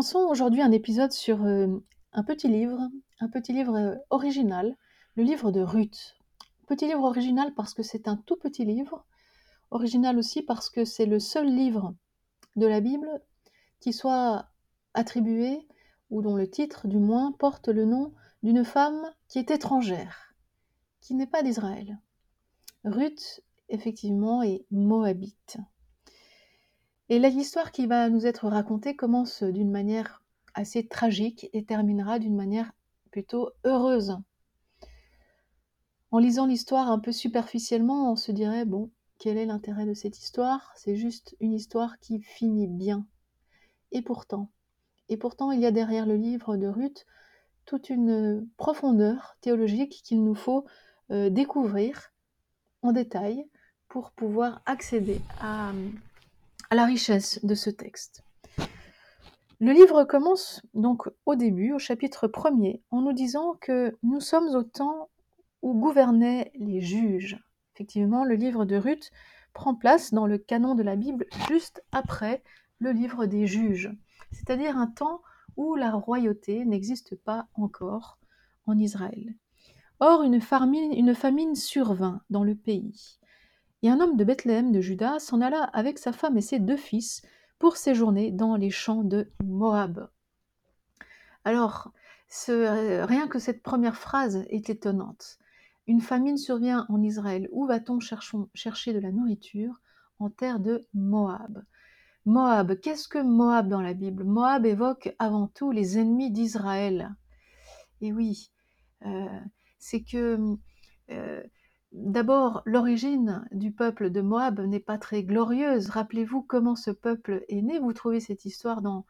Commençons aujourd'hui un épisode sur euh, un petit livre, un petit livre euh, original, le livre de Ruth. Petit livre original parce que c'est un tout petit livre, original aussi parce que c'est le seul livre de la Bible qui soit attribué, ou dont le titre du moins porte le nom d'une femme qui est étrangère, qui n'est pas d'Israël. Ruth, effectivement, est moabite. Et l'histoire qui va nous être racontée commence d'une manière assez tragique et terminera d'une manière plutôt heureuse. En lisant l'histoire un peu superficiellement, on se dirait, bon, quel est l'intérêt de cette histoire? C'est juste une histoire qui finit bien. Et pourtant, et pourtant, il y a derrière le livre de Ruth toute une profondeur théologique qu'il nous faut euh, découvrir en détail pour pouvoir accéder à, à la richesse de ce texte. Le livre commence donc au début, au chapitre 1er, en nous disant que nous sommes au temps où gouvernaient les juges. Effectivement, le livre de Ruth prend place dans le canon de la Bible juste après le livre des juges, c'est-à-dire un temps où la royauté n'existe pas encore en Israël. Or, une famine, une famine survint dans le pays. Et un homme de Bethléem de Juda s'en alla avec sa femme et ses deux fils pour séjourner dans les champs de Moab. Alors, ce, rien que cette première phrase est étonnante. Une famine survient en Israël. Où va-t-on chercher de la nourriture En terre de Moab? Moab, qu'est-ce que Moab dans la Bible? Moab évoque avant tout les ennemis d'Israël. Et oui, euh, c'est que euh, D'abord, l'origine du peuple de Moab n'est pas très glorieuse. Rappelez-vous comment ce peuple est né. Vous trouvez cette histoire dans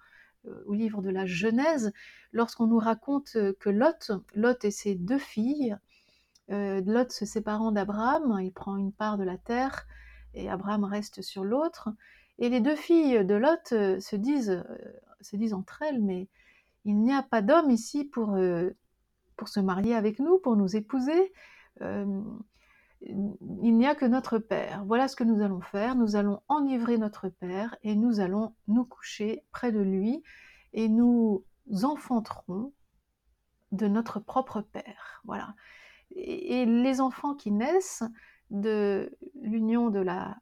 euh, au livre de la Genèse, lorsqu'on nous raconte que Lot, Lot et ses deux filles, euh, Lot se séparant d'Abraham, il prend une part de la terre et Abraham reste sur l'autre. Et les deux filles de Lot euh, se disent, se disent entre elles, mais il n'y a pas d'homme ici pour se marier avec nous, pour nous épouser il n'y a que notre Père. Voilà ce que nous allons faire. Nous allons enivrer notre Père et nous allons nous coucher près de lui et nous enfanterons de notre propre Père. Voilà. Et, les enfants qui naissent de l'union de la,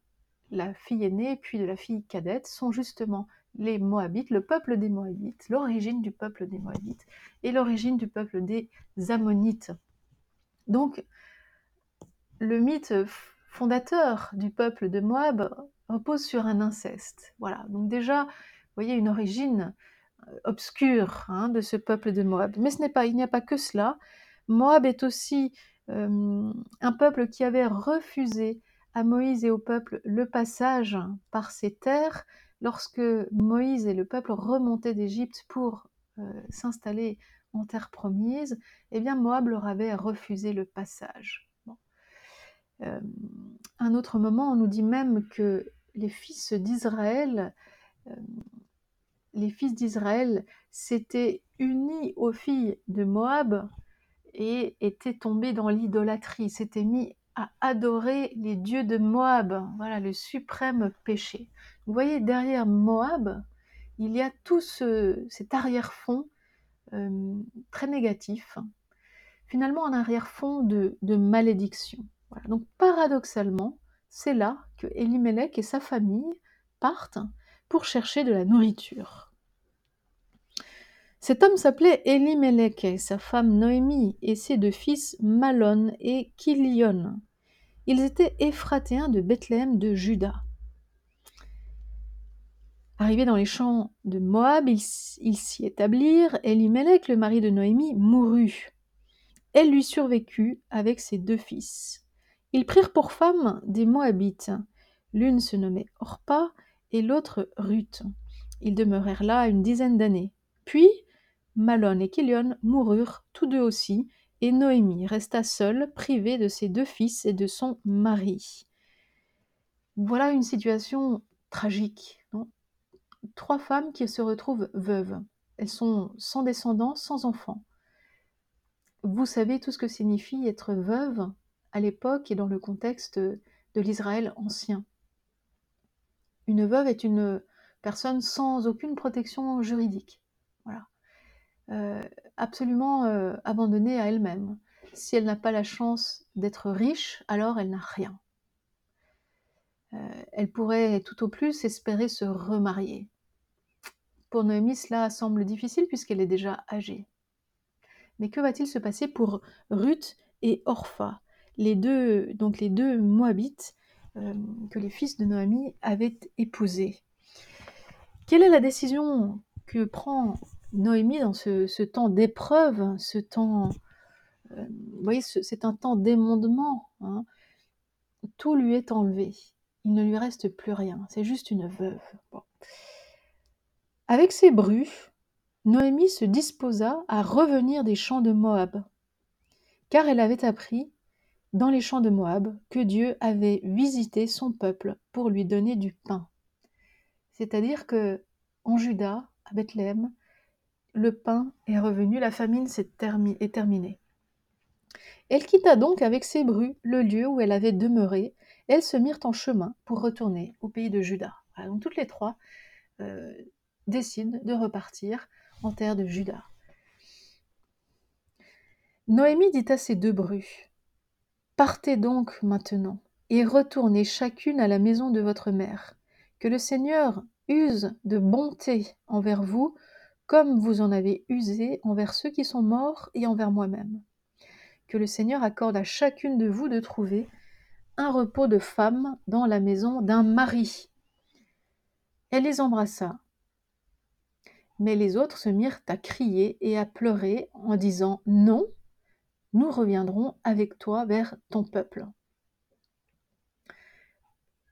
fille aînée puis de la fille cadette sont justement les Moabites, le peuple des Moabites, l'origine du peuple des Moabites et l'origine du peuple des Ammonites. Donc, le mythe fondateur du peuple de Moab repose sur un inceste. Voilà, donc déjà, vous voyez une origine euh, obscure hein, de ce peuple de Moab. Mais ce n'est pas, il n'y a pas que cela. Moab est aussi euh, un peuple qui avait refusé à Moïse et au peuple le passage par ses terres lorsque Moïse et le peuple remontaient d'Égypte pour euh, s'installer en terre promise. Eh bien, Moab leur avait refusé le passage. Euh, un autre moment, on nous dit même que les fils d'Israël, euh, les fils d'Israël s'étaient unis aux filles de Moab et étaient tombés dans l'idolâtrie, s'étaient mis à adorer les dieux de Moab. Voilà le suprême péché. Vous voyez, derrière Moab, il y a tout cet arrière-fond euh, très négatif, finalement un arrière-fond de malédiction. Donc paradoxalement, c'est là que Elimelech et sa famille partent pour chercher de la nourriture. Cet homme s'appelait Elimelech et sa femme Noémie et ses deux fils Malon et Kilion. Ils étaient Éphratéens de Bethléem de Juda. Arrivés dans les champs de Moab, ils s'y établirent. Elimelech, le mari de Noémie, mourut. Elle lui survécut avec ses deux fils. Ils prirent pour femmes des Moabites. L'une se nommait Orpa et l'autre Ruth. Ils demeurèrent là une dizaine d'années. Puis Malon et Kilion moururent tous deux aussi, et Noémie resta seule, privée de ses deux fils et de son mari. Voilà une situation tragique. Trois femmes qui se retrouvent veuves. Elles sont sans descendants, sans enfants. Vous savez tout ce que signifie être veuve? À l'époque et dans le contexte de l'Israël ancien. Une veuve est une personne sans aucune protection juridique. Voilà. Euh, absolument euh, abandonnée à elle-même. Si elle n'a pas la chance d'être riche, alors elle n'a rien. Euh, elle pourrait tout au plus espérer se remarier. Pour Noémie, cela semble difficile puisqu'elle est déjà âgée. Mais que va-t-il se passer pour Ruth et Orpha, les deux, donc les deux Moabites que les fils de Noémie avaient épousés Quelle est la décision que prend Noémie dans ce, temps d'épreuve, ce temps, euh, voyez, c'est un temps d'émondement. Hein. Tout lui est enlevé. Il ne lui reste plus rien. C'est juste une veuve. Avec ses brus, Noémie se disposa à revenir des champs de Moab, car elle avait appris dans les champs de Moab que Dieu avait visité son peuple pour lui donner du pain. C'est-à-dire que en Juda, à Bethléem, le pain est revenu, la famine est, terminée. Elle quitta donc avec ses brus le lieu où elle avait demeuré. Elles se mirent en chemin pour retourner au pays de Juda. donc toutes les trois euh, décident de repartir en terre de Juda. Noémie dit à ses deux brus Partez donc maintenant et retournez chacune à la maison de votre mère. Que le Seigneur use de bonté envers vous comme vous en avez usé envers ceux qui sont morts et envers moi-même. Que le Seigneur accorde à chacune de vous de trouver un repos de femme dans la maison d'un mari. Elle les embrassa. Mais les autres se mirent à crier et à pleurer en disant Non, nous reviendrons avec toi vers ton peuple.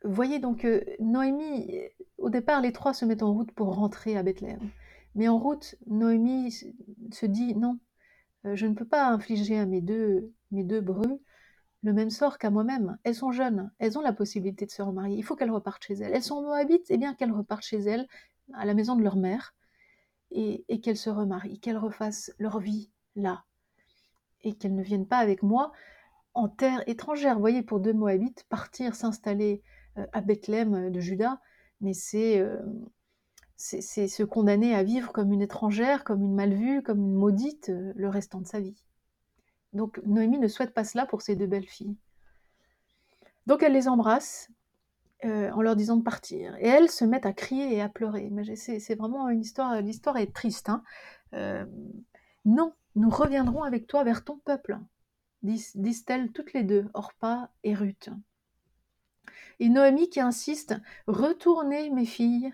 Voyez donc Noémie, au départ, les trois se mettent en route pour rentrer à Bethléem. Mais en route, Noémie se dit non, euh, je ne peux pas infliger à mes deux, mes deux le même sort qu'à moi-même. Elles sont jeunes, elles ont la possibilité de se remarier. Il faut qu'elles repartent chez elles. Elles sont moabites, eh bien qu'elles repartent chez elles, à la maison de leur mère, et, et qu'elles se remarient, qu'elles refassent leur vie là, et qu'elles ne viennent pas avec moi en terre étrangère. Vous voyez, pour deux moabites, partir s'installer euh, à Bethléem euh, de Juda, mais c'est c'est se condamner à vivre comme une étrangère, comme une mal vue, comme une maudite euh, le restant de sa vie. Donc Noémie ne souhaite pas cela pour ses deux belles filles. Donc elle les embrasse euh, en leur disant de partir. Et elles se mettent à crier et à pleurer. C'est vraiment une histoire, l'histoire est triste. Hein. Euh, non, nous reviendrons avec toi vers ton peuple, disent-elles toutes les deux, Orpa et Ruth. Et Noémie qui insiste, retournez mes filles,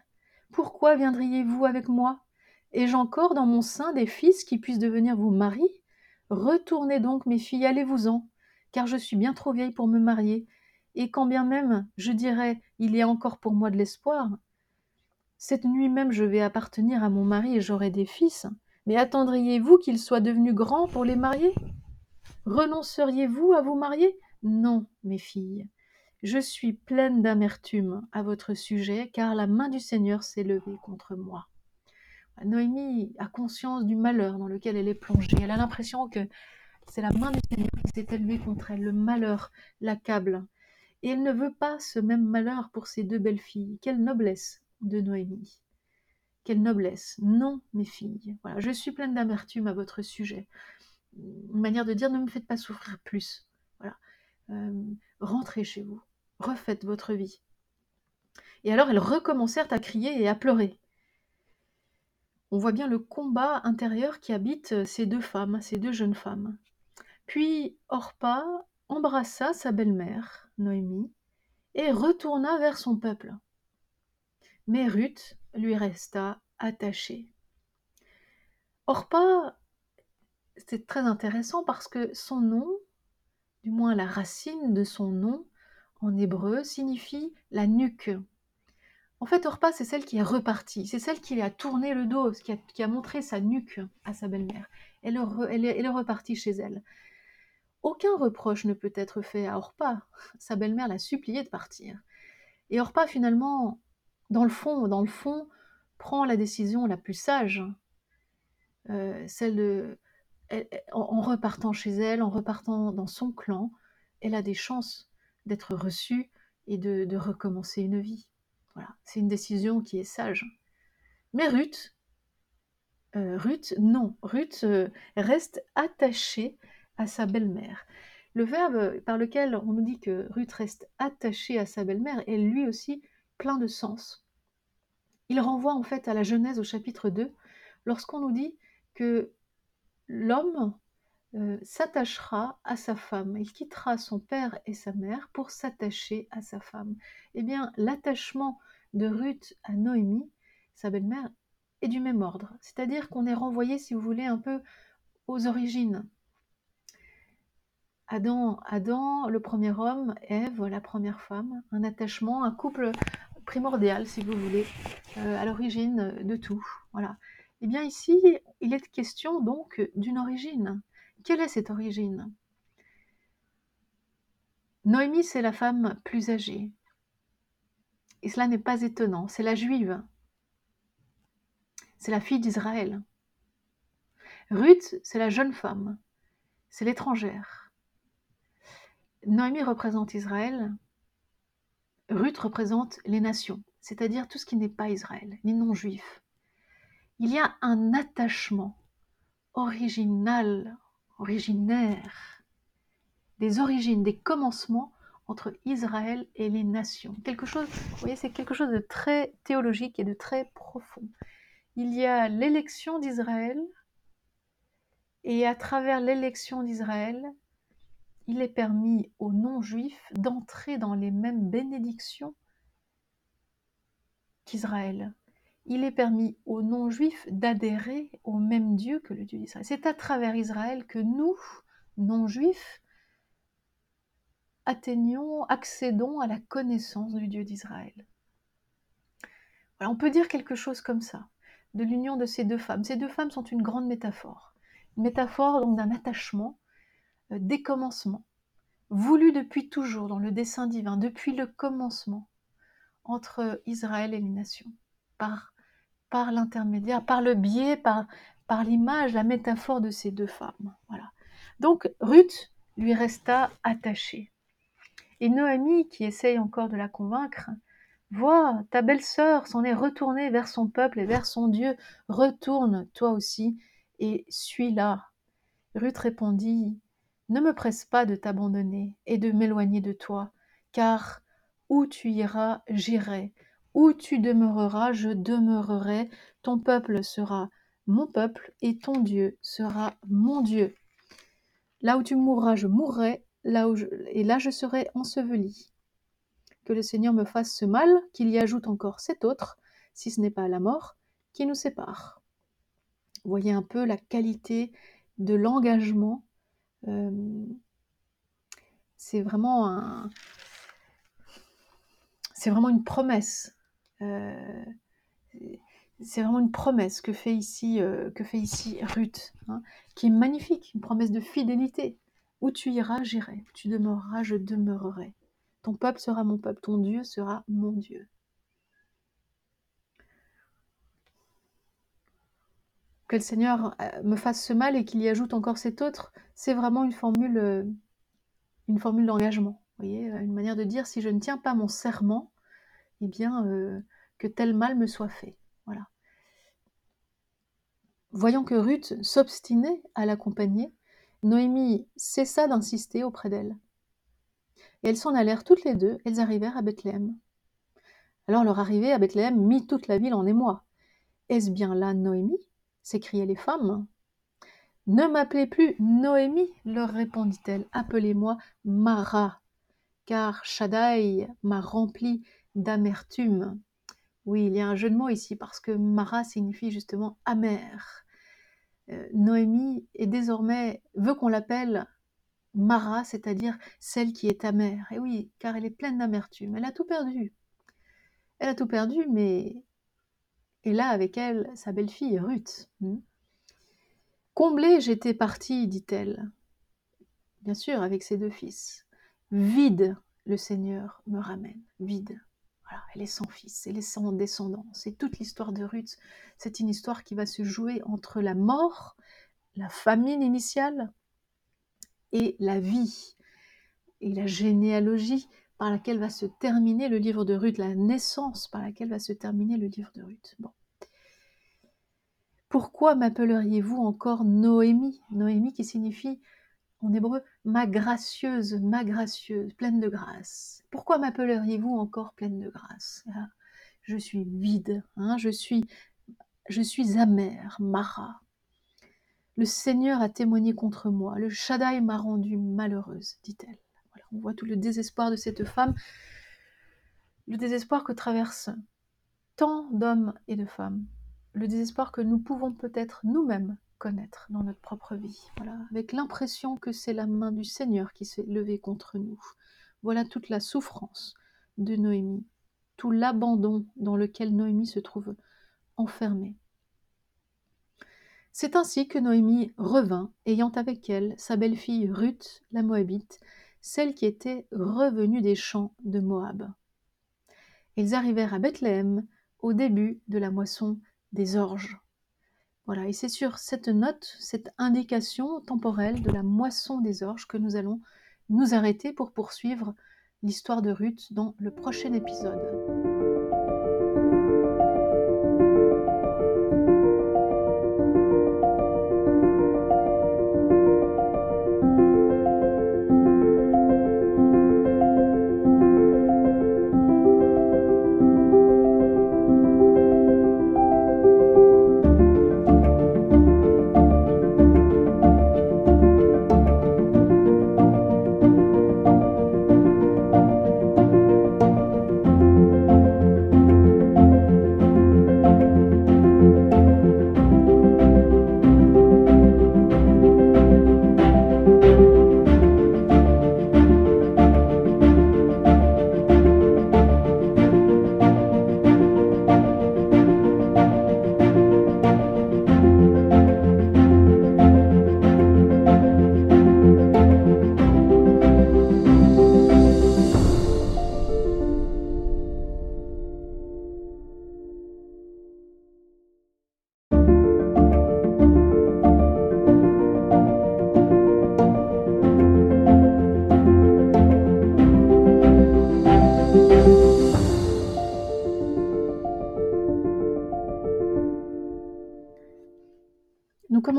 pourquoi viendriez-vous avec moi? Ai-je encore dans mon sein des fils qui puissent devenir vos maris? Retournez donc, mes filles, allez-vous-en, car je suis bien trop vieille pour me marier, et quand bien même je dirais il y a encore pour moi de l'espoir, cette nuit même je vais appartenir à mon mari et j'aurai des fils, mais attendriez-vous qu'ils soient devenus grands pour les marier? Renonceriez-vous à vous marier? Non, mes filles, je suis pleine d'amertume à votre sujet, car la main du Seigneur s'est levée contre moi. Noémie a conscience du malheur dans lequel elle est plongée. Elle a l'impression que c'est la main du Seigneur qui s'est élevée contre elle. Le malheur l'accable. Et elle ne veut pas ce même malheur pour ses deux belles filles. Quelle noblesse de Noémie. Quelle noblesse. Non, mes filles. Voilà, je suis pleine d'amertume à votre sujet. Une manière de dire ne me faites pas souffrir plus. Voilà. Euh, rentrez chez vous refaites votre vie. Et alors elles recommencèrent à crier et à pleurer. On voit bien le combat intérieur qui habite ces deux femmes, ces deux jeunes femmes. Puis Orpa embrassa sa belle-mère, Noémie, et retourna vers son peuple. Mais Ruth lui resta attachée. Orpa, c'est très intéressant parce que son nom, du moins la racine de son nom, en hébreu signifie la nuque. En fait, Orpa, c'est celle qui est repartie, c'est celle qui a tourné le dos, qui a, montré sa nuque à sa belle-mère. Elle, est, repartie chez elle. Aucun reproche ne peut être fait à Orpa. Sa belle-mère l'a supplié de partir. Et Orpa, finalement, dans le fond, dans le fond, prend la décision la plus sage, euh, celle de, en repartant chez elle, en repartant dans son clan, elle a des chances d'être reçue et de, recommencer une vie. Voilà, c'est une décision qui est sage. Mais Ruth, euh, Ruth, non, Ruth euh, reste attachée à sa belle-mère. Le verbe par lequel on nous dit que Ruth reste attachée à sa belle-mère est lui aussi plein de sens. Il renvoie en fait à la Genèse au chapitre 2, lorsqu'on nous dit que l'homme euh, s'attachera à sa femme, il quittera son père et sa mère pour s'attacher à sa femme. Eh bien, l'attachement de Ruth à Noémie, sa belle-mère, est du même ordre. C'est-à-dire qu'on est renvoyé, si vous voulez, un peu aux origines. Adam, Adam, le premier homme, Ève, la première femme, un attachement, un couple primordial, si vous voulez, euh, à l'origine de tout. Voilà. Eh bien ici, il est question donc d'une origine. Quelle est cette origine? Noémie, c'est la femme plus âgée. Et cela n'est pas étonnant, c'est la juive. C'est la fille d'Israël. Ruth, c'est la jeune femme. C'est l'étrangère. Noémie représente Israël. Ruth représente les nations, c'est-à-dire tout ce qui n'est pas Israël, ni non-juif. Il y a un attachement original, originaire, des origines, des commencements entre Israël et les nations. Quelque chose, vous voyez, c'est quelque chose de très théologique et de très profond. Il y a l'élection d'Israël, et à travers l'élection d'Israël, il est permis aux non-juifs d'entrer dans les mêmes bénédictions qu'Israël. Il est permis aux non-juifs d'adhérer au même Dieu que le Dieu d'Israël. C'est à travers Israël que nous, non-juifs, atteignons, accédons à la connaissance du Dieu d'Israël. on peut dire quelque chose comme ça, de l'union de ces deux femmes. Ces deux femmes sont une grande métaphore. Une métaphore donc d'un attachement, des commencements, voulu depuis toujours dans le dessein divin, depuis le commencement, entre Israël et les nations, par, par l'intermédiaire, par le biais, par, par l'image, la métaphore de ces deux femmes. Voilà. Donc Ruth lui resta attachée. Et Noémie, qui essaye encore de la convaincre, Vois, ta belle-sœur s'en est retournée vers son peuple et vers son Dieu. Retourne, toi aussi, et suis-la. Ruth répondit Ne me presse pas de t'abandonner et de m'éloigner de toi, car où tu iras, j'irai. Où tu demeureras, je demeurerai. Ton peuple sera mon peuple et ton Dieu sera mon Dieu. Là où tu mourras, je mourrai, là et là je serai enseveli. Que le Seigneur me fasse ce mal, qu'il y ajoute encore cet autre, si ce n'est pas la mort, qui nous sépare. Voyez un peu la qualité de l'engagement. Euh, c'est vraiment un, c'est vraiment une promesse. Euh, c'est vraiment une promesse que fait ici, euh, que fait ici Ruth, hein, qui est magnifique, une promesse de fidélité. Où tu iras, j'irai. Tu demeureras, je demeurerai. Ton peuple sera mon peuple, ton Dieu sera mon Dieu. Que le Seigneur euh, me fasse ce mal et qu'il y ajoute encore cet autre, c'est vraiment une formule, euh, une formule d'engagement. Voyez, euh, une manière de dire si je ne tiens pas mon serment, eh bien que tel mal me soit fait. Voilà. Voyant que Ruth s'obstinait à l'accompagner, Noémie cessa d'insister auprès d'elle. Et elles s'en allèrent toutes les deux, elles arrivèrent à Bethléem. Alors leur arrivée à Bethléem mit toute la ville en émoi. Est-ce bien là Noémie? S'écriaient les femmes. Ne m'appelez plus Noémie, leur répondit-elle, appelez-moi Mara, car Shaddai m'a rempli d'amertume. Oui, il y a un jeu de mots ici, parce que Mara signifie justement amer. Euh, Noémie est désormais veut qu'on l'appelle Mara, c'est-à-dire celle qui est amère. Et oui, car elle est pleine d'amertume. Elle a tout perdu. Elle a tout perdu, mais et là avec elle sa belle-fille Ruth. Hmm. Comblée, j'étais partie, dit-elle, bien sûr avec ses deux fils. Vide, le Seigneur me ramène, vide. Elle est sans fils, elle est sans descendance. C'est toute l'histoire de Ruth. C'est une histoire qui va se jouer entre la mort, la famine initiale et la vie. Et la généalogie par laquelle va se terminer le livre de Ruth, la naissance par laquelle va se terminer le livre de Ruth. Bon. Pourquoi m'appelleriez-vous encore Noémie? Noémie qui signifie en hébreu ma gracieuse, ma gracieuse, pleine de grâce. Pourquoi m'appelleriez-vous encore pleine de grâce? Ah, Je suis vide, hein, je suis je suis amère, Mara. Le Seigneur a témoigné contre moi, le Shaddai m'a rendue malheureuse, dit-elle. On voit tout le désespoir de cette femme, le désespoir que traversent tant d'hommes et de femmes, le désespoir que nous pouvons peut-être nous-mêmes connaître dans notre propre vie, voilà, avec l'impression que c'est la main du Seigneur qui s'est levée contre nous. Voilà toute la souffrance de Noémie, tout l'abandon dans lequel Noémie se trouve enfermée. C'est ainsi que Noémie revint, ayant avec elle sa belle-fille Ruth, la Moabite, celle qui était revenue des champs de Moab. Ils arrivèrent à Bethléem au début de la moisson des orges. Voilà, et c'est sur cette note, cette indication temporelle de la moisson des orges que nous allons nous arrêter pour poursuivre l'histoire de Ruth dans le prochain épisode.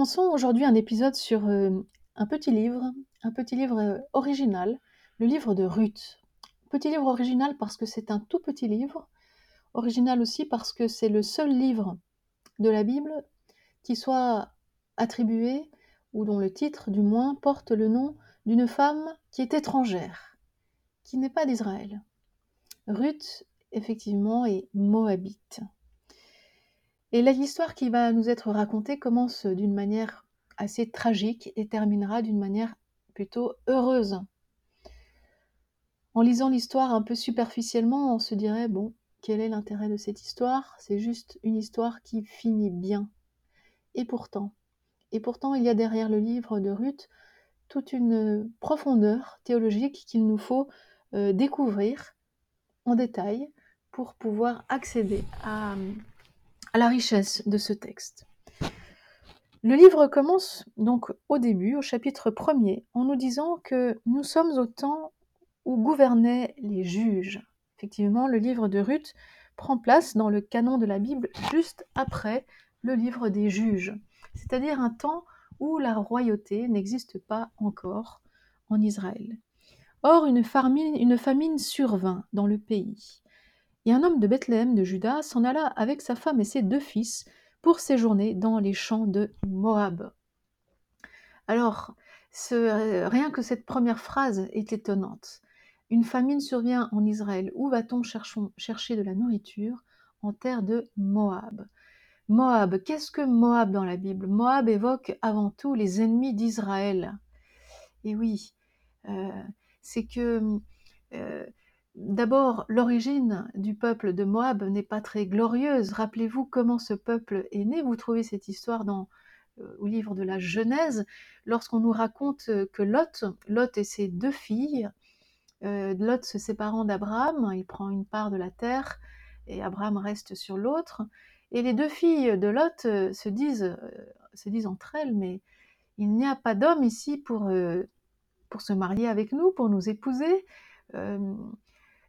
Commençons aujourd'hui un épisode sur euh, un petit livre, un petit livre euh, original, le livre de Ruth. Petit livre original parce que c'est un tout petit livre, original aussi parce que c'est le seul livre de la Bible qui soit attribué, ou dont le titre du moins porte le nom d'une femme qui est étrangère, qui n'est pas d'Israël. Ruth, effectivement, est moabite. Et l'histoire qui va nous être racontée commence d'une manière assez tragique et terminera d'une manière plutôt heureuse. En lisant l'histoire un peu superficiellement, on se dirait, bon, quel est l'intérêt de cette histoire? C'est juste une histoire qui finit bien. Et pourtant, et pourtant, il y a derrière le livre de Ruth toute une profondeur théologique qu'il nous faut euh, découvrir en détail pour pouvoir accéder à, à la richesse de ce texte. Le livre commence donc au début, au chapitre 1er, en nous disant que nous sommes au temps où gouvernaient les juges. Effectivement, le livre de Ruth prend place dans le canon de la Bible juste après le livre des juges, c'est-à-dire un temps où la royauté n'existe pas encore en Israël. Or, une famine, une famine survint dans le pays. Et un homme de Bethléem de Juda s'en alla avec sa femme et ses deux fils pour séjourner dans les champs de Moab. Alors, ce, rien que cette première phrase est étonnante. Une famine survient en Israël. Où va-t-on chercher de la nourriture En terre de Moab? Moab, qu'est-ce que Moab dans la Bible? Moab évoque avant tout les ennemis d'Israël. Et oui, euh, c'est que euh, D'abord, l'origine du peuple de Moab n'est pas très glorieuse. Rappelez-vous comment ce peuple est né. Vous trouvez cette histoire dans euh, au livre de la Genèse, lorsqu'on nous raconte que Lot, Lot et ses deux filles, euh, Lot se séparant d'Abraham, il prend une part de la terre et Abraham reste sur l'autre. Et les deux filles de Lot euh, se disent, se disent entre elles, mais il n'y a pas d'homme ici pour se marier avec nous, pour nous épouser.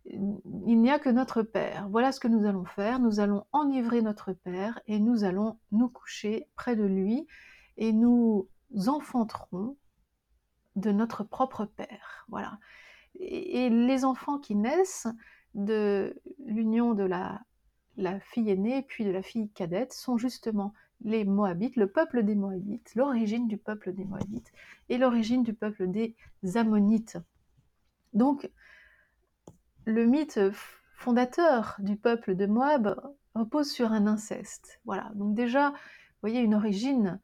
Il n'y a que notre Père. Voilà ce que nous allons faire. Nous allons enivrer notre Père et nous allons nous coucher près de lui et nous enfanterons de notre propre Père. Voilà. Et, les enfants qui naissent de l'union de la, fille aînée puis de la fille cadette sont justement les Moabites, le peuple des Moabites, l'origine du peuple des Moabites et l'origine du peuple des Ammonites. Donc, le mythe fondateur du peuple de Moab repose sur un inceste. Voilà, donc déjà, vous voyez une origine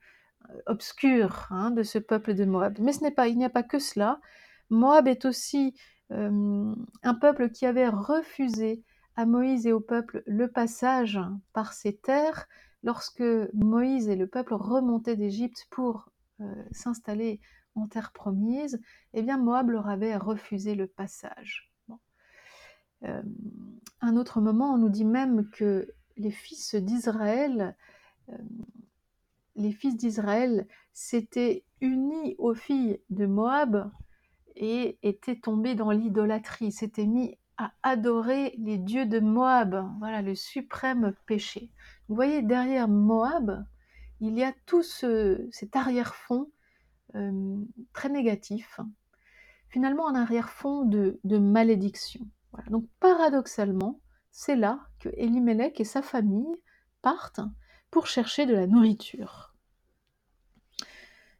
euh, obscure hein, de ce peuple de Moab. Mais ce n'est pas, il n'y a pas que cela. Moab est aussi euh, un peuple qui avait refusé à Moïse et au peuple le passage par ses terres lorsque Moïse et le peuple remontaient d'Égypte pour euh, s'installer en terre promise. Eh bien, Moab leur avait refusé le passage. Euh, un autre moment, on nous dit même que les fils d'Israël, euh, les fils d'Israël s'étaient unis aux filles de Moab et étaient tombés dans l'idolâtrie, s'étaient mis à adorer les dieux de Moab, voilà le suprême péché. Vous voyez, derrière Moab, il y a tout cet arrière-fond euh, très négatif, finalement un arrière-fond de malédiction. Donc paradoxalement, c'est là que Elimelech et sa famille partent pour chercher de la nourriture.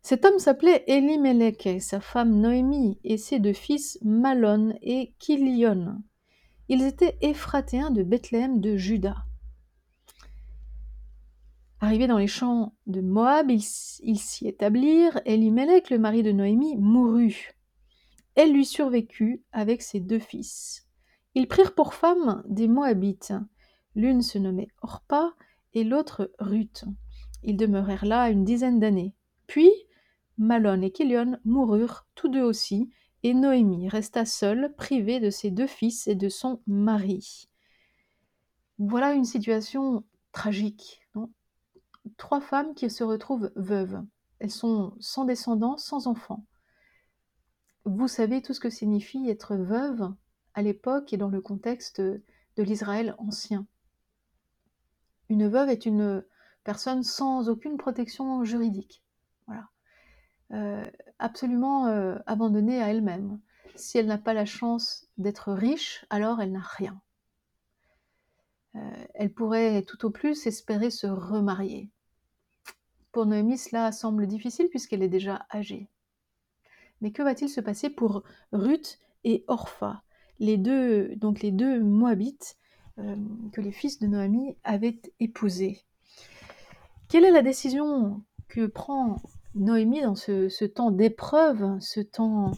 Cet homme s'appelait Elimelech et sa femme Noémie et ses deux fils Malon et Kilion. Ils étaient Éphratéens de Bethléem de Juda. Arrivés dans les champs de Moab, ils s'y établirent. Elimelech, le mari de Noémie, mourut. Elle lui survécut avec ses deux fils. Ils prirent pour femmes des Moabites. L'une se nommait Orpa et l'autre Ruth. Ils demeurèrent là une dizaine d'années. Puis Malon et Kilion moururent tous deux aussi, et Noémie resta seule, privée de ses deux fils et de son mari. Voilà une situation tragique. Trois femmes qui se retrouvent veuves. Elles sont sans descendants, sans enfants. Vous savez tout ce que signifie être veuve? L'époque et dans le contexte de l'Israël ancien. Une veuve est une personne sans aucune protection juridique. Voilà. Euh, absolument euh, abandonnée à elle-même. Si elle n'a pas la chance d'être riche, alors elle n'a rien. Euh, elle pourrait tout au plus espérer se remarier. Pour Noémie, cela semble difficile puisqu'elle est déjà âgée. Mais que va-t-il se passer pour Ruth et Orpha? Les deux, donc les deux Moabites euh, que les fils de Noémie avaient épousés. Quelle est la décision que prend Noémie dans ce, temps d'épreuve, ce temps,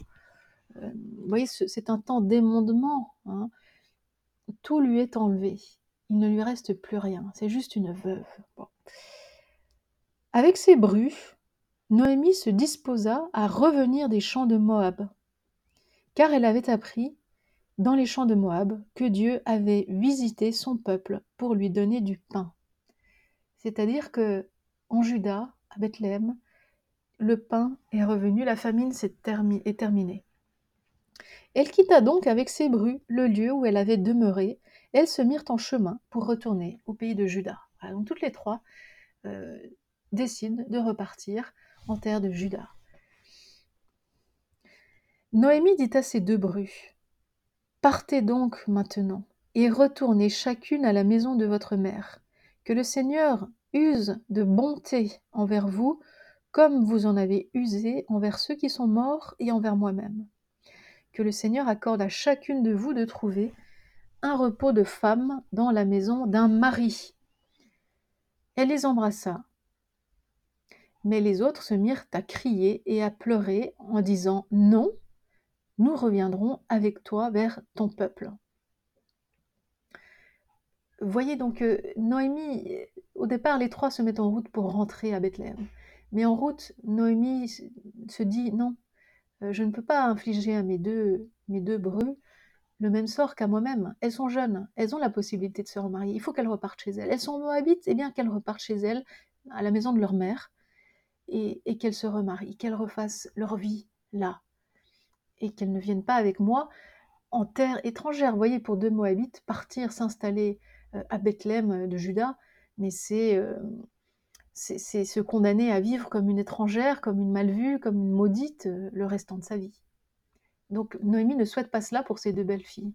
euh, voyez, c'est un temps d'émondement. Hein. Tout lui est enlevé. Il ne lui reste plus rien. C'est juste une veuve. Avec ses brus, Noémie se disposa à revenir des champs de Moab, car elle avait appris dans les champs de Moab que Dieu avait visité son peuple pour lui donner du pain. C'est-à-dire que en Juda, à Bethléem, le pain est revenu, la famine est, terminée. Elle quitta donc avec ses brus le lieu où elle avait demeuré. Elles se mirent en chemin pour retourner au pays de Juda. donc toutes les trois euh, décident de repartir en terre de Juda. Noémie dit à ses deux brus Partez donc maintenant, et retournez chacune à la maison de votre mère. Que le Seigneur use de bonté envers vous, comme vous en avez usé envers ceux qui sont morts et envers moi-même. Que le Seigneur accorde à chacune de vous de trouver un repos de femme dans la maison d'un mari. Elle les embrassa. Mais les autres se mirent à crier et à pleurer en disant Non, nous reviendrons avec toi vers ton peuple. Voyez donc Noémie, au départ, les trois se mettent en route pour rentrer à Bethléem. Mais en route, Noémie se dit non, euh, je ne peux pas infliger à mes deux, mes deux le même sort qu'à moi-même. Elles sont jeunes, elles ont la possibilité de se remarier. Il faut qu'elles repartent chez elles. Elles sont moabites, eh bien qu'elles repartent chez elles, à la maison de leur mère, et, et qu'elles se remarient, qu'elles refassent leur vie là, et qu'elles ne viennent pas avec moi en terre étrangère. Vous voyez, pour deux Moabites, partir s'installer à Bethléem de Juda, mais c'est c'est se condamner à vivre comme une étrangère, comme une mal vue, comme une maudite le restant de sa vie. Donc Noémie ne souhaite pas cela pour ses deux belles filles.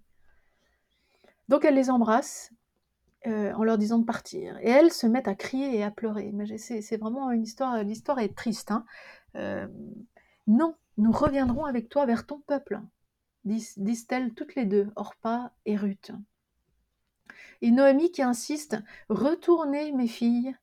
Donc elle les embrasse en leur disant de partir. Et elles se mettent à crier et à pleurer. C'est vraiment une histoire, l'histoire est triste. Hein. non, nous reviendrons avec toi vers ton peuple, disent-elles toutes les deux, Orpa et Ruth. Et Noémie qui insiste, Retournez, mes filles,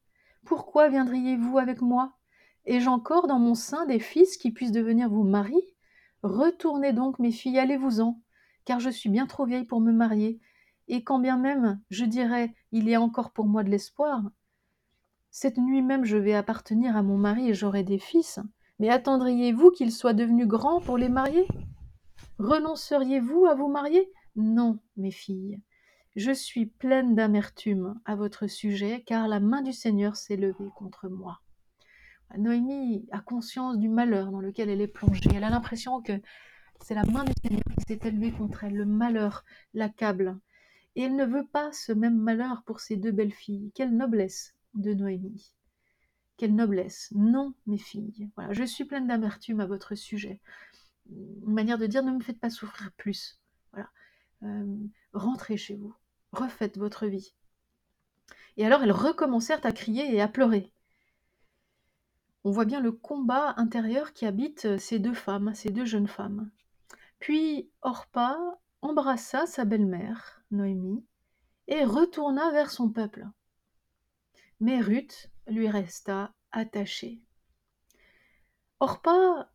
pourquoi viendriez-vous avec moi? Ai-je encore dans mon sein des fils qui puissent devenir vos maris? Retournez donc, mes filles, allez-vous-en, car je suis bien trop vieille pour me marier, et quand bien même je dirais il y a encore pour moi de l'espoir, cette nuit même je vais appartenir à mon mari et j'aurai des fils, mais attendriez-vous qu'ils soient devenus grands pour les marier? Renonceriez-vous à vous marier? Non, mes filles, je suis pleine d'amertume à votre sujet, car la main du Seigneur s'est levée contre moi. Noémie a conscience du malheur dans lequel elle est plongée. Elle a l'impression que c'est la main du Seigneur qui s'est élevée contre elle. Le malheur l'accable. Et elle ne veut pas ce même malheur pour ses deux belles filles. Quelle noblesse de Noémie. Quelle noblesse. Non, mes filles. Voilà, je suis pleine d'amertume à votre sujet. Une manière de dire ne me faites pas souffrir plus. Voilà. Euh, rentrez chez vous refaites votre vie. Et alors elles recommencèrent à crier et à pleurer. On voit bien le combat intérieur qui habite ces deux femmes, ces deux jeunes femmes. Puis Orpa embrassa sa belle-mère, Noémie, et retourna vers son peuple. Mais Ruth lui resta attachée. Orpa,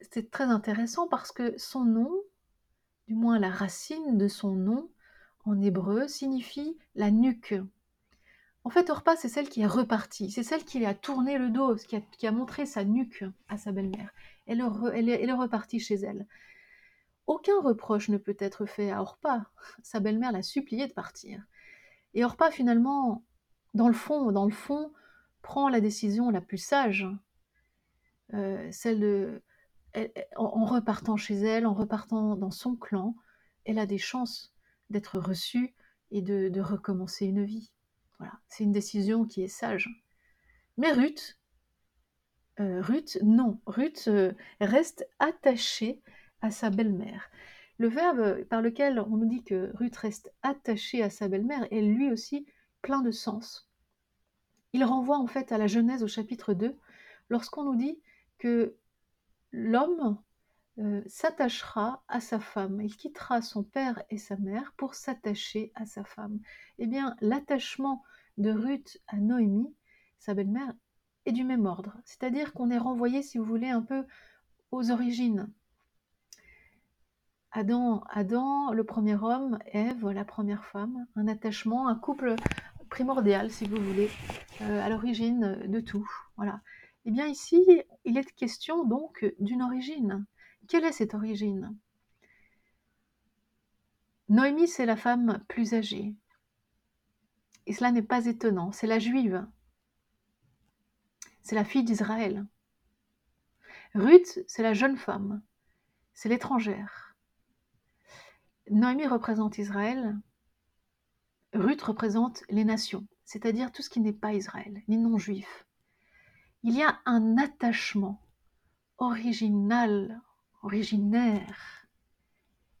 c'est très intéressant parce que son nom, du moins la racine de son nom, en hébreu signifie la nuque. En fait, Orpa, c'est celle qui est repartie, c'est celle qui a tourné le dos, qui a, montré sa nuque à sa belle-mère. Elle, est, repartie chez elle. Aucun reproche ne peut être fait à Orpa. Sa belle-mère l'a supplié de partir. Et Orpa, finalement, dans le fond, dans le fond, prend la décision la plus sage, euh, celle de, en repartant chez elle, en repartant dans son clan, elle a des chances d'être reçu et de, recommencer une vie. Voilà, c'est une décision qui est sage. Mais Ruth, euh, Ruth, non, Ruth euh, reste attachée à sa belle-mère. Le verbe par lequel on nous dit que Ruth reste attachée à sa belle-mère est lui aussi plein de sens. Il renvoie en fait à la Genèse au chapitre 2, lorsqu'on nous dit que l'homme euh, s'attachera à sa femme, il quittera son père et sa mère pour s'attacher à sa femme. Eh bien, l'attachement de Ruth à Noémie, sa belle-mère, est du même ordre. C'est-à-dire qu'on est renvoyé, si vous voulez, un peu aux origines. Adam, Adam, le premier homme, Ève, la première femme, un attachement, un couple primordial, si vous voulez, euh, à l'origine de tout. Voilà. Eh bien ici, il est question donc d'une origine. Quelle est cette origine? Noémie, c'est la femme plus âgée. Et cela n'est pas étonnant, c'est la juive. C'est la fille d'Israël. Ruth, c'est la jeune femme. C'est l'étrangère. Noémie représente Israël. Ruth représente les nations, c'est-à-dire tout ce qui n'est pas Israël, ni non-juif. Il y a un attachement original originaire,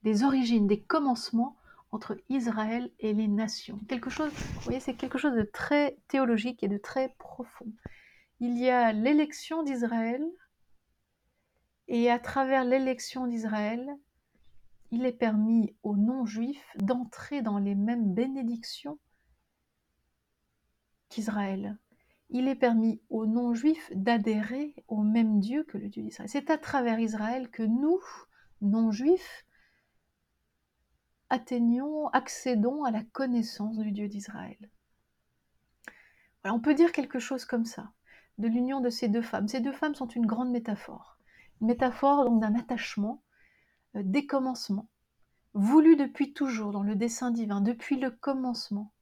des origines, des commencements entre Israël et les nations. Quelque chose, vous voyez, c'est quelque chose de très théologique et de très profond. Il y a l'élection d'Israël, et à travers l'élection d'Israël, il est permis aux non-juifs d'entrer dans les mêmes bénédictions qu'Israël il est permis aux non-juifs d'adhérer au même Dieu que le Dieu d'Israël. C'est à travers Israël que nous, non-juifs, atteignons, accédons à la connaissance du Dieu d'Israël. on peut dire quelque chose comme ça, de l'union de ces deux femmes. Ces deux femmes sont une grande métaphore. Une métaphore donc d'un attachement, des commencements, voulu depuis toujours dans le dessein divin, depuis le commencement,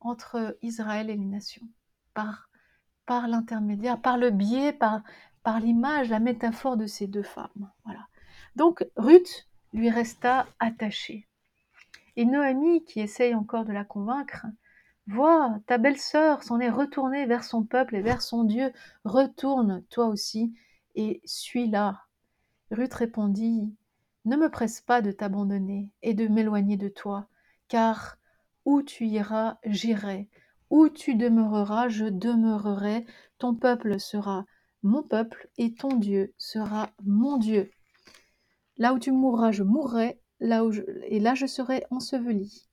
entre Israël et les nations, par par l'intermédiaire, par le biais, par, par l'image, la métaphore de ces deux femmes. Voilà. Donc Ruth lui resta attachée. Et Noémie, qui essaye encore de la convaincre, Vois, ta belle-sœur s'en est retournée vers son peuple et vers son Dieu. Retourne, toi aussi, et suis-la. Ruth répondit, Ne me presse pas de t'abandonner et de m'éloigner de toi, car où tu iras, j'irai. Où tu demeureras, je demeurerai. Ton peuple sera mon peuple et ton Dieu sera mon Dieu. Là où tu mourras, je mourrai, là où et là je serai enseveli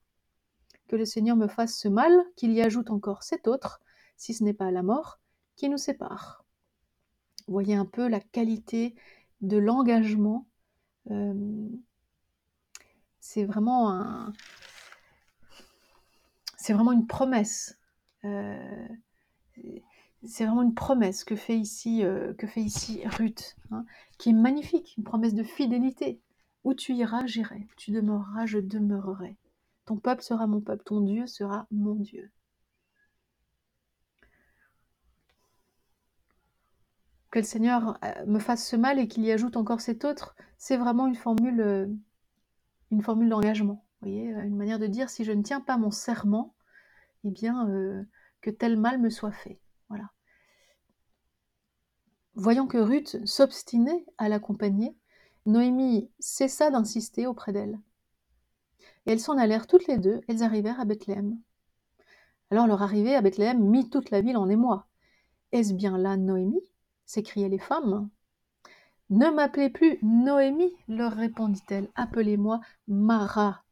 que le Seigneur me fasse ce mal, qu'il y ajoute encore cet autre, si ce n'est pas la mort, qui nous sépare. Voyez un peu la qualité de l'engagement. Euh, c'est vraiment un, c'est vraiment une promesse. Euh, c'est vraiment une promesse que fait ici, euh, que fait ici Ruth, hein, qui est magnifique, une promesse de fidélité. Où tu iras, j'irai. Tu demeureras, je demeurerai. Ton peuple sera mon peuple, ton Dieu sera mon Dieu. Que le Seigneur euh, me fasse ce mal et qu'il y ajoute encore cet autre, c'est vraiment une formule, euh, une formule d'engagement. voyez, euh, une manière de dire si je ne tiens pas mon serment, eh bien, que tel mal me soit fait. Voilà. Voyant que Ruth s'obstinait à l'accompagner, Noémie cessa d'insister auprès d'elle. Et elles s'en allèrent toutes les deux, elles arrivèrent à Bethléem. Alors leur arrivée à Bethléem mit toute la ville en émoi. Est-ce bien là Noémie? S'écriaient les femmes. Ne m'appelez plus Noémie, leur répondit-elle, appelez-moi Mara,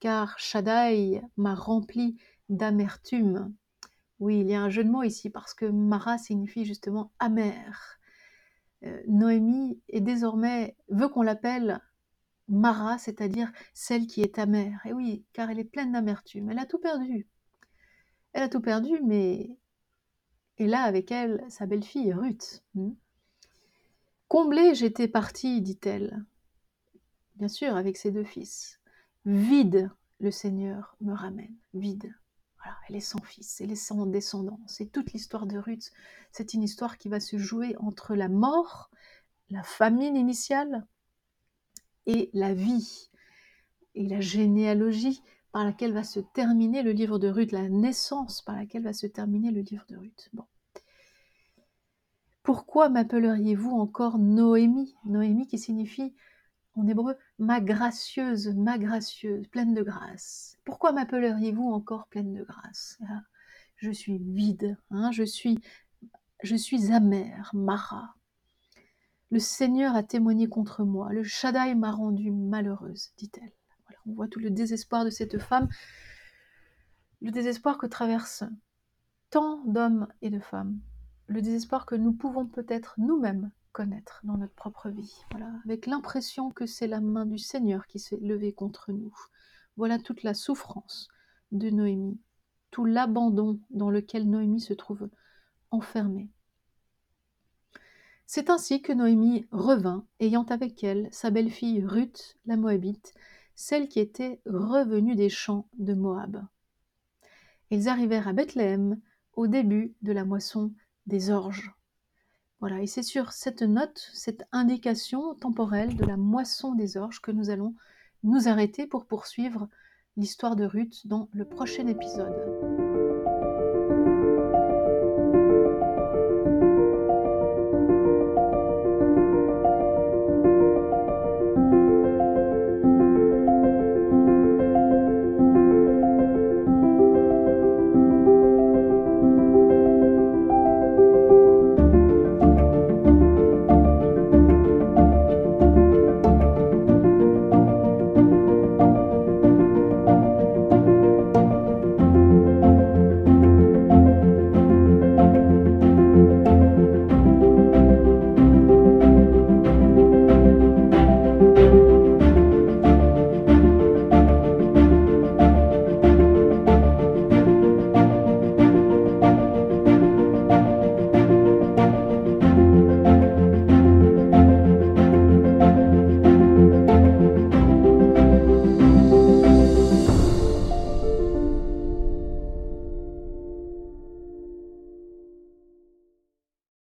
car Shaddai m'a rempli d'amertume. Oui, il y a un jeu de mots ici, parce que Mara signifie justement amer. Euh, Noémie est désormais veut qu'on l'appelle Mara, c'est-à-dire celle qui est amère. Et oui, car elle est pleine d'amertume. Elle a tout perdu. Elle a tout perdu, mais et là avec elle sa belle-fille Ruth. Hmm. Comblée, j'étais partie, dit-elle. Bien sûr, avec ses deux fils. Vide, le Seigneur me ramène. Vide. Elle est sans fils, elle est sans descendance. C'est toute l'histoire de Ruth. C'est une histoire qui va se jouer entre la mort, la famine initiale, et la vie et la généalogie par laquelle va se terminer le livre de Ruth, la naissance par laquelle va se terminer le livre de Ruth. Bon. Pourquoi m'appelleriez-vous encore Noémie? Noémie qui signifie en hébreu ma gracieuse, ma gracieuse, pleine de grâce. Pourquoi m'appelleriez-vous encore pleine de grâce? Ah, Je suis vide, hein, je suis je suis amère, Mara. Le Seigneur a témoigné contre moi, le Shaddai m'a rendue malheureuse, dit-elle. On voit tout le désespoir de cette femme, le désespoir que traversent tant d'hommes et de femmes, le désespoir que nous pouvons peut-être nous-mêmes connaître dans notre propre vie, voilà, avec l'impression que c'est la main du Seigneur qui s'est levée contre nous. Voilà toute la souffrance de Noémie, tout l'abandon dans lequel Noémie se trouve enfermée. C'est ainsi que Noémie revint, ayant avec elle sa belle-fille Ruth, la Moabite, celle qui était revenue des champs de Moab. Ils arrivèrent à Bethléem au début de la moisson des orges. Voilà, et c'est sur cette note, cette indication temporelle de la moisson des orges que nous allons nous arrêter pour poursuivre l'histoire de Ruth dans le prochain épisode.